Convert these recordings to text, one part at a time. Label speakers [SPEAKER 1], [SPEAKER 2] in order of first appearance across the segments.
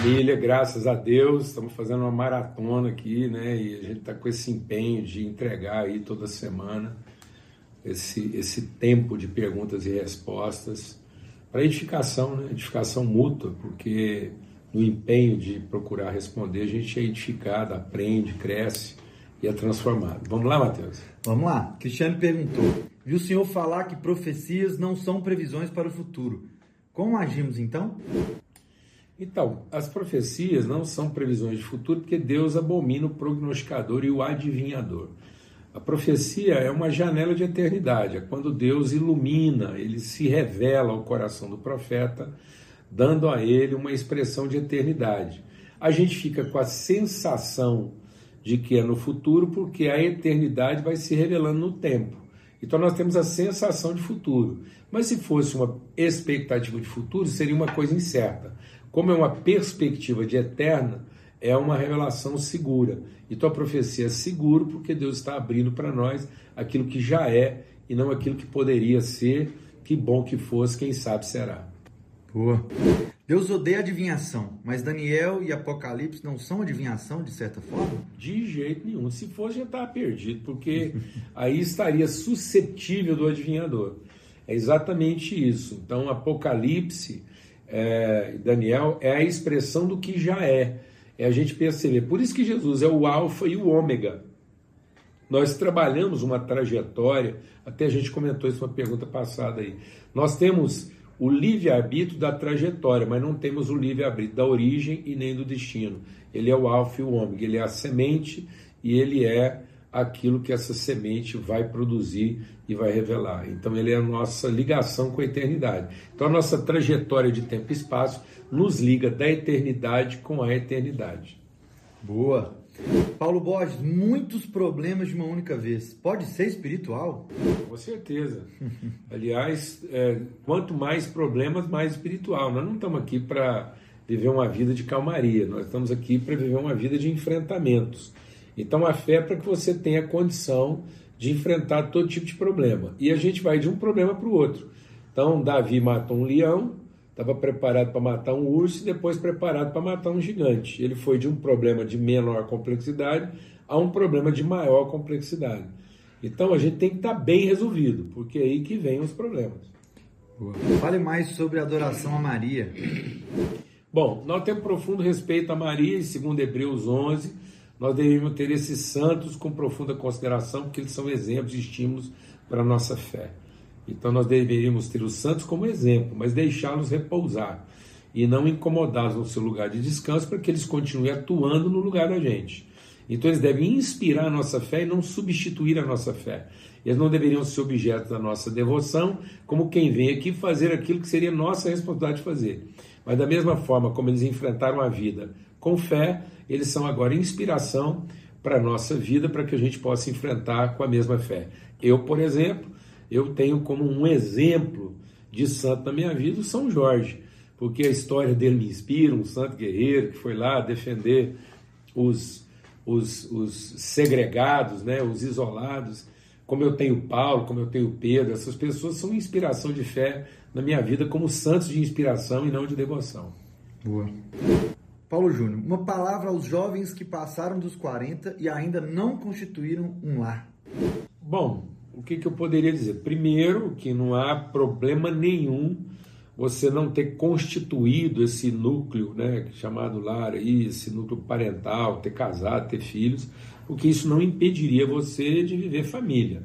[SPEAKER 1] Família, graças a Deus, estamos fazendo uma maratona aqui, né? E a gente está com esse empenho de entregar aí toda semana esse, esse tempo de perguntas e respostas para edificação, né? Edificação mútua, porque no empenho de procurar responder, a gente é edificado, aprende, cresce e é transformado. Vamos lá, Matheus?
[SPEAKER 2] Vamos lá. Cristiano perguntou: Viu o senhor falar que profecias não são previsões para o futuro? Como agimos então?
[SPEAKER 1] Então, as profecias não são previsões de futuro porque Deus abomina o prognosticador e o adivinhador. A profecia é uma janela de eternidade, é quando Deus ilumina, ele se revela ao coração do profeta, dando a ele uma expressão de eternidade. A gente fica com a sensação de que é no futuro porque a eternidade vai se revelando no tempo. Então nós temos a sensação de futuro. Mas se fosse uma expectativa de futuro, seria uma coisa incerta. Como é uma perspectiva de eterna, é uma revelação segura. Então a profecia é seguro porque Deus está abrindo para nós aquilo que já é e não aquilo que poderia ser. Que bom que fosse, quem sabe será.
[SPEAKER 2] Boa. Deus odeia adivinhação, mas Daniel e Apocalipse não são adivinhação de certa forma?
[SPEAKER 1] De jeito nenhum. Se fosse, já estava perdido, porque aí estaria suscetível do adivinhador. É exatamente isso. Então, Apocalipse é, Daniel é a expressão do que já é. É a gente perceber. Por isso que Jesus é o Alfa e o Ômega. Nós trabalhamos uma trajetória, até a gente comentou isso uma pergunta passada aí. Nós temos o livre-arbítrio da trajetória, mas não temos o livre-arbítrio da origem e nem do destino. Ele é o alfa e o ômega, ele é a semente e ele é aquilo que essa semente vai produzir e vai revelar. Então, ele é a nossa ligação com a eternidade. Então, a nossa trajetória de tempo e espaço nos liga da eternidade com a eternidade.
[SPEAKER 2] Boa. Paulo Borges, muitos problemas de uma única vez. Pode ser espiritual?
[SPEAKER 1] Com certeza. Aliás, é, quanto mais problemas, mais espiritual. Nós não estamos aqui para viver uma vida de calmaria, nós estamos aqui para viver uma vida de enfrentamentos. Então a fé é para que você tenha condição de enfrentar todo tipo de problema. E a gente vai de um problema para o outro. Então Davi matou um leão, estava preparado para matar um urso e depois preparado para matar um gigante. Ele foi de um problema de menor complexidade a um problema de maior complexidade. Então a gente tem que estar tá bem resolvido, porque é aí que vem os problemas.
[SPEAKER 2] Fale mais sobre a adoração a Maria.
[SPEAKER 1] Bom, nós temos profundo respeito a Maria, segundo Hebreus 11, nós devemos ter esses santos com profunda consideração, porque eles são exemplos e estímulos para a nossa fé. Então nós deveríamos ter os santos como exemplo, mas deixá-los repousar e não incomodá-los no seu lugar de descanso para que eles continuem atuando no lugar da gente. Então eles devem inspirar a nossa fé e não substituir a nossa fé. Eles não deveriam ser objeto da nossa devoção, como quem vem aqui fazer aquilo que seria nossa responsabilidade de fazer. Mas da mesma forma como eles enfrentaram a vida com fé, eles são agora inspiração para a nossa vida, para que a gente possa enfrentar com a mesma fé. Eu, por exemplo, eu tenho como um exemplo de santo na minha vida o São Jorge, porque a história dele me inspira, um santo guerreiro que foi lá defender os, os, os segregados, né, os isolados, como eu tenho Paulo, como eu tenho Pedro, essas pessoas são inspiração de fé na minha vida como santos de inspiração e não de devoção.
[SPEAKER 2] Boa. Paulo Júnior, uma palavra aos jovens que passaram dos 40 e ainda não constituíram um lar.
[SPEAKER 1] Bom, o que, que eu poderia dizer? Primeiro, que não há problema nenhum você não ter constituído esse núcleo, né, chamado lar aí, esse núcleo parental, ter casado, ter filhos, porque isso não impediria você de viver família.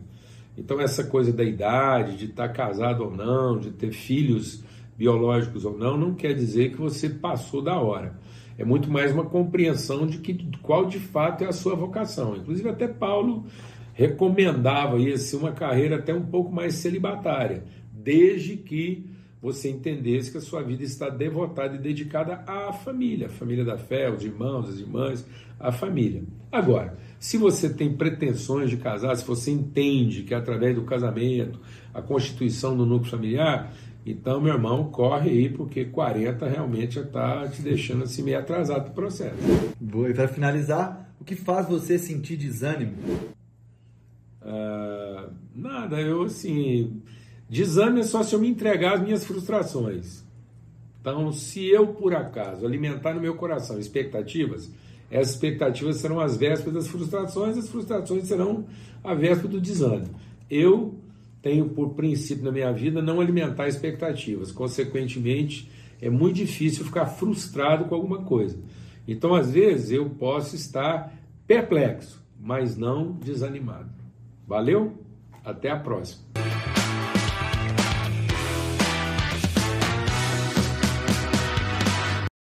[SPEAKER 1] Então essa coisa da idade, de estar casado ou não, de ter filhos biológicos ou não, não quer dizer que você passou da hora é muito mais uma compreensão de que qual de fato é a sua vocação. Inclusive até Paulo recomendava isso, uma carreira até um pouco mais celibatária, desde que você entendesse que a sua vida está devotada e dedicada à família, a família da fé, os irmãos, as irmãs, a família. Agora, se você tem pretensões de casar, se você entende que através do casamento, a constituição do núcleo familiar, então, meu irmão, corre aí, porque 40 realmente já está te deixando assim meio atrasado o processo.
[SPEAKER 2] Boa, e para finalizar, o que faz você sentir desânimo?
[SPEAKER 1] Uh, nada, eu assim. Desânimo é só se eu me entregar às minhas frustrações. Então, se eu, por acaso, alimentar no meu coração expectativas, essas expectativas serão as vésperas das frustrações, as frustrações serão a véspera do desânimo. Eu tenho por princípio na minha vida não alimentar expectativas, consequentemente, é muito difícil ficar frustrado com alguma coisa. Então, às vezes, eu posso estar perplexo, mas não desanimado. Valeu? Até a próxima.